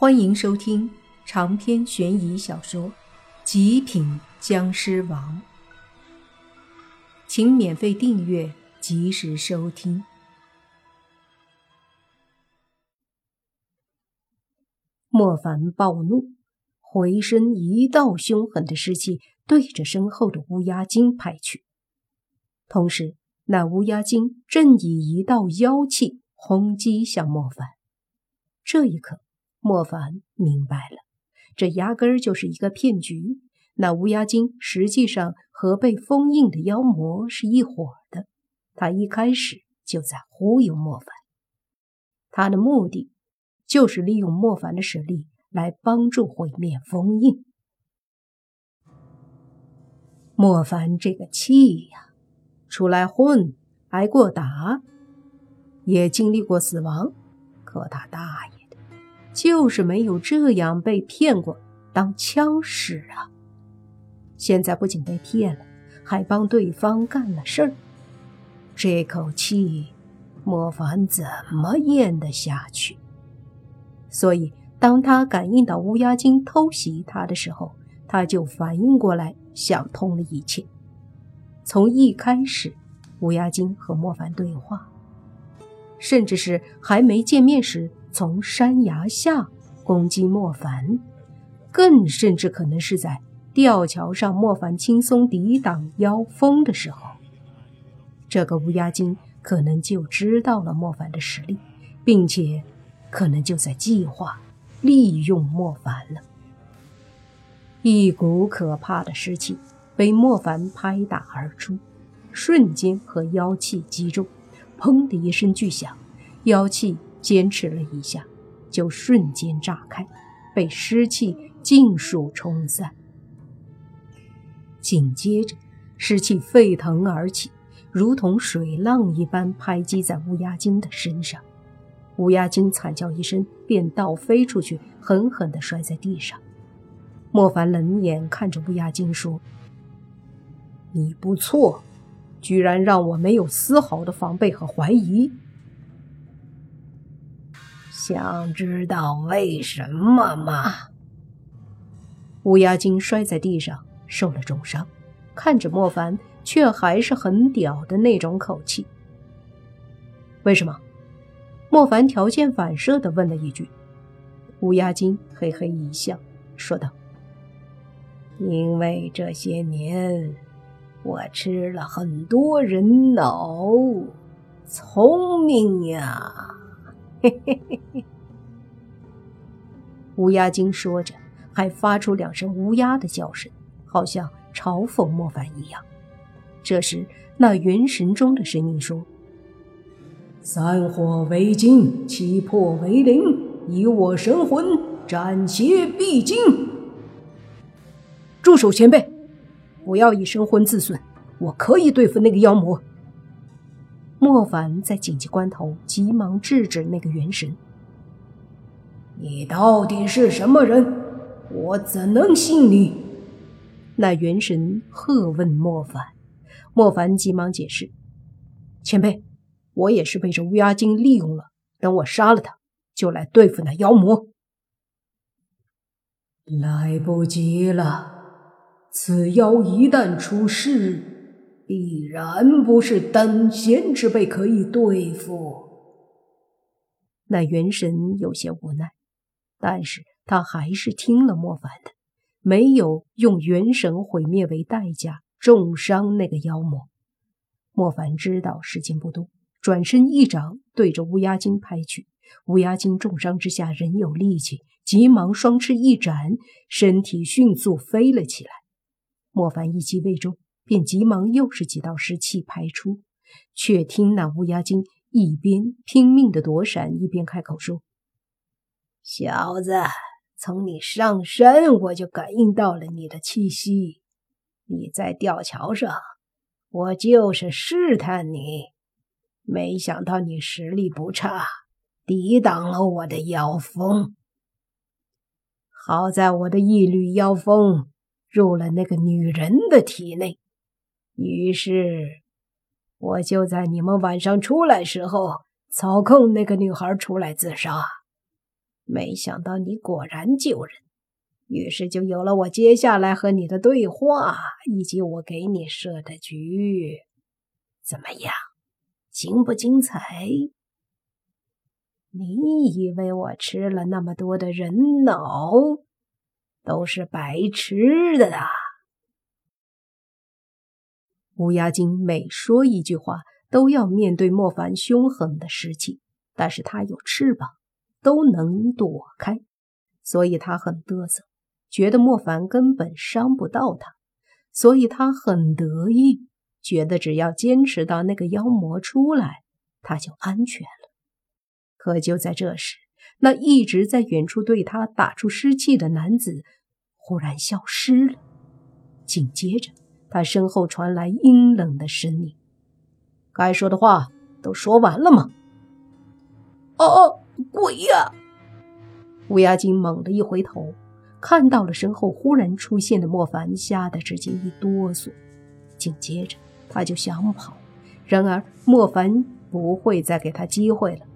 欢迎收听长篇悬疑小说《极品僵尸王》，请免费订阅，及时收听。莫凡暴怒，回身一道凶狠的尸气对着身后的乌鸦精拍去，同时那乌鸦精正以一道妖气轰击向莫凡。这一刻。莫凡明白了，这压根儿就是一个骗局。那乌鸦精实际上和被封印的妖魔是一伙的，他一开始就在忽悠莫凡。他的目的就是利用莫凡的实力来帮助毁灭封印。莫凡这个气呀，出来混，挨过打，也经历过死亡，可他大爷！就是没有这样被骗过当枪使啊！现在不仅被骗了，还帮对方干了事儿，这口气莫凡怎么咽得下去？所以，当他感应到乌鸦精偷袭他的时候，他就反应过来，想通了一切。从一开始，乌鸦精和莫凡对话，甚至是还没见面时。从山崖下攻击莫凡，更甚至可能是在吊桥上，莫凡轻松抵挡妖风的时候，这个乌鸦精可能就知道了莫凡的实力，并且可能就在计划利用莫凡了。一股可怕的湿气被莫凡拍打而出，瞬间和妖气击中，砰的一声巨响，妖气。坚持了一下，就瞬间炸开，被湿气尽数冲散。紧接着，湿气沸腾而起，如同水浪一般拍击在乌鸦精的身上。乌鸦精惨叫一声，便倒飞出去，狠狠地摔在地上。莫凡冷眼看着乌鸦精说：“你不错，居然让我没有丝毫的防备和怀疑。”想知道为什么吗？乌鸦精摔在地上，受了重伤，看着莫凡，却还是很屌的那种口气。为什么？莫凡条件反射的问了一句。乌鸦精嘿嘿一笑，说道：“因为这些年，我吃了很多人脑，聪明呀。”嘿嘿嘿嘿，乌鸦精说着，还发出两声乌鸦的叫声，好像嘲讽莫凡一样。这时，那元神中的声音说：“散火为金，七魄为灵，以我神魂，斩邪必惊。”住手，前辈！不要以神魂自损，我可以对付那个妖魔。莫凡在紧急关头急忙制止那个元神：“你到底是什么人？我怎能信你？”那元神喝问莫凡。莫凡急忙解释：“前辈，我也是被这乌鸦精利用了。等我杀了他，就来对付那妖魔。”来不及了，此妖一旦出世。必然不是等闲之辈可以对付。那元神有些无奈，但是他还是听了莫凡的，没有用元神毁灭为代价重伤那个妖魔。莫凡知道时间不多，转身一掌对着乌鸦精拍去。乌鸦精重伤之下仍有力气，急忙双翅一展，身体迅速飞了起来。莫凡一击未中。便急忙又是几道湿气排出，却听那乌鸦精一边拼命的躲闪，一边开口说：“小子，从你上身我就感应到了你的气息。你在吊桥上，我就是试探你，没想到你实力不差，抵挡了我的妖风。好在我的一缕妖风入了那个女人的体内。”于是，我就在你们晚上出来时候操控那个女孩出来自杀。没想到你果然救人，于是就有了我接下来和你的对话，以及我给你设的局。怎么样，精不精彩？你以为我吃了那么多的人脑，都是白吃的啊？乌鸦精每说一句话，都要面对莫凡凶狠的尸气，但是他有翅膀，都能躲开，所以他很嘚瑟，觉得莫凡根本伤不到他，所以他很得意，觉得只要坚持到那个妖魔出来，他就安全了。可就在这时，那一直在远处对他打出湿气的男子忽然消失了，紧接着。他身后传来阴冷的声音：“该说的话都说完了吗？”“哦哦，鬼呀！”乌鸦精猛地一回头，看到了身后忽然出现的莫凡，吓得直接一哆嗦。紧接着他就想跑，然而莫凡不会再给他机会了，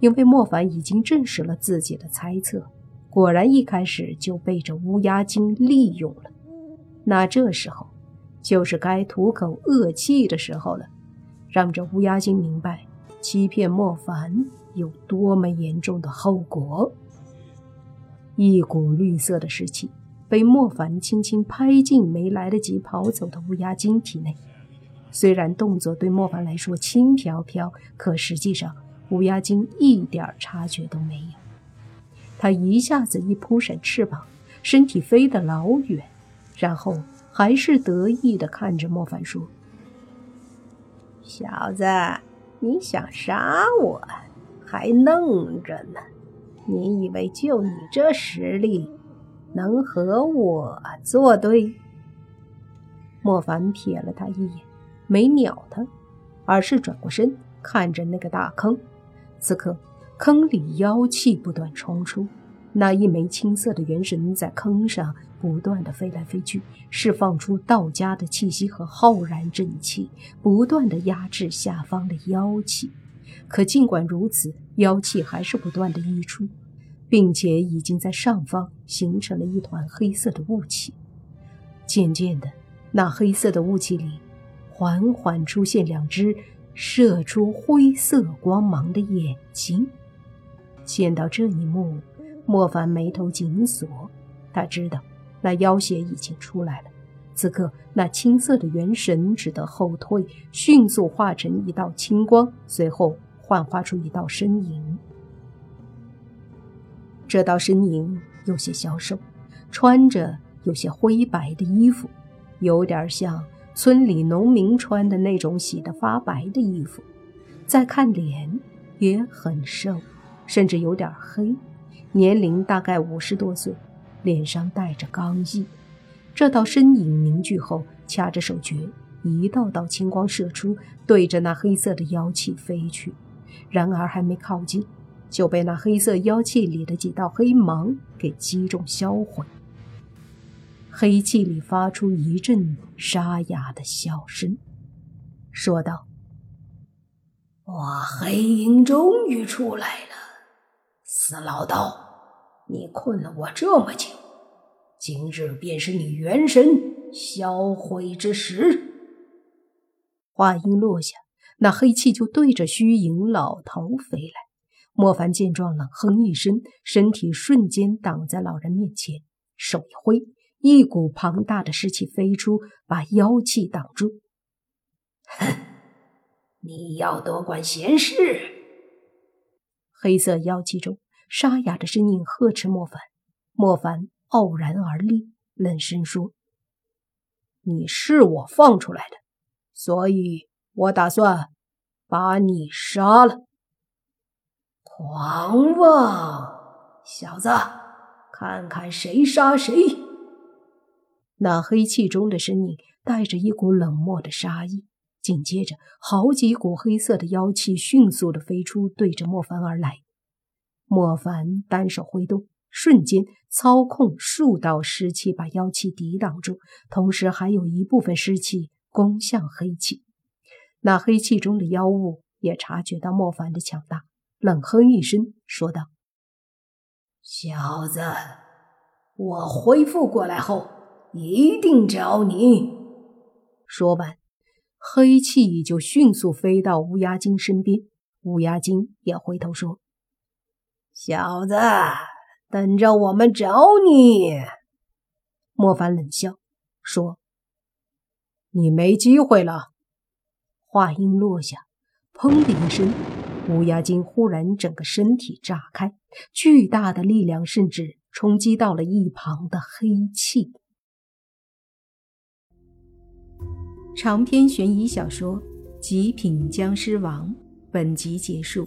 因为莫凡已经证实了自己的猜测，果然一开始就被这乌鸦精利用了。那这时候。就是该吐口恶气的时候了，让这乌鸦精明白欺骗莫凡有多么严重的后果。一股绿色的湿气被莫凡轻轻拍进没来得及跑走的乌鸦精体内。虽然动作对莫凡来说轻飘飘，可实际上乌鸦精一点察觉都没有。他一下子一扑闪翅膀，身体飞得老远，然后。还是得意的看着莫凡说：“小子，你想杀我，还愣着呢。你以为就你这实力，能和我作对？”莫凡瞥了他一眼，没鸟他，而是转过身看着那个大坑。此刻，坑里妖气不断冲出，那一枚青色的元神在坑上。不断的飞来飞去，释放出道家的气息和浩然正气，不断的压制下方的妖气。可尽管如此，妖气还是不断的溢出，并且已经在上方形成了一团黑色的雾气。渐渐的，那黑色的雾气里，缓缓出现两只射出灰色光芒的眼睛。见到这一幕，莫凡眉头紧锁，他知道。那妖邪已经出来了，此刻那青色的元神只得后退，迅速化成一道青光，随后幻化出一道身影。这道身影有些消瘦，穿着有些灰白的衣服，有点像村里农民穿的那种洗得发白的衣服。再看脸，也很瘦，甚至有点黑，年龄大概五十多岁。脸上带着刚毅，这道身影凝聚后，掐着手诀，一道道青光射出，对着那黑色的妖气飞去。然而还没靠近，就被那黑色妖气里的几道黑芒给击中销毁。黑气里发出一阵沙哑的笑声，说道：“我，黑影终于出来了，死老道！”你困了我这么久，今日便是你元神销毁之时。话音落下，那黑气就对着虚影老头飞来。莫凡见状，冷哼一声，身体瞬间挡在老人面前，手一挥，一股庞大的尸气飞出，把妖气挡住。哼，你要多管闲事！黑色妖气中。沙哑的声音呵斥莫凡，莫凡傲然而立，冷声说：“你是我放出来的，所以我打算把你杀了。”狂妄小子，看看谁杀谁！那黑气中的声音带着一股冷漠的杀意，紧接着，好几股黑色的妖气迅速的飞出，对着莫凡而来。莫凡单手挥动，瞬间操控数道湿气把妖气抵挡住，同时还有一部分湿气攻向黑气。那黑气中的妖物也察觉到莫凡的强大，冷哼一声，说道：“小子，我恢复过来后一定找你。说完，黑气就迅速飞到乌鸦精身边。乌鸦精也回头说：“小子，等着我们找你。”莫凡冷笑说：“你没机会了。”话音落下，砰的一声，乌鸦精忽然整个身体炸开，巨大的力量甚至冲击到了一旁的黑气。长篇悬疑小说《极品僵尸王》本集结束，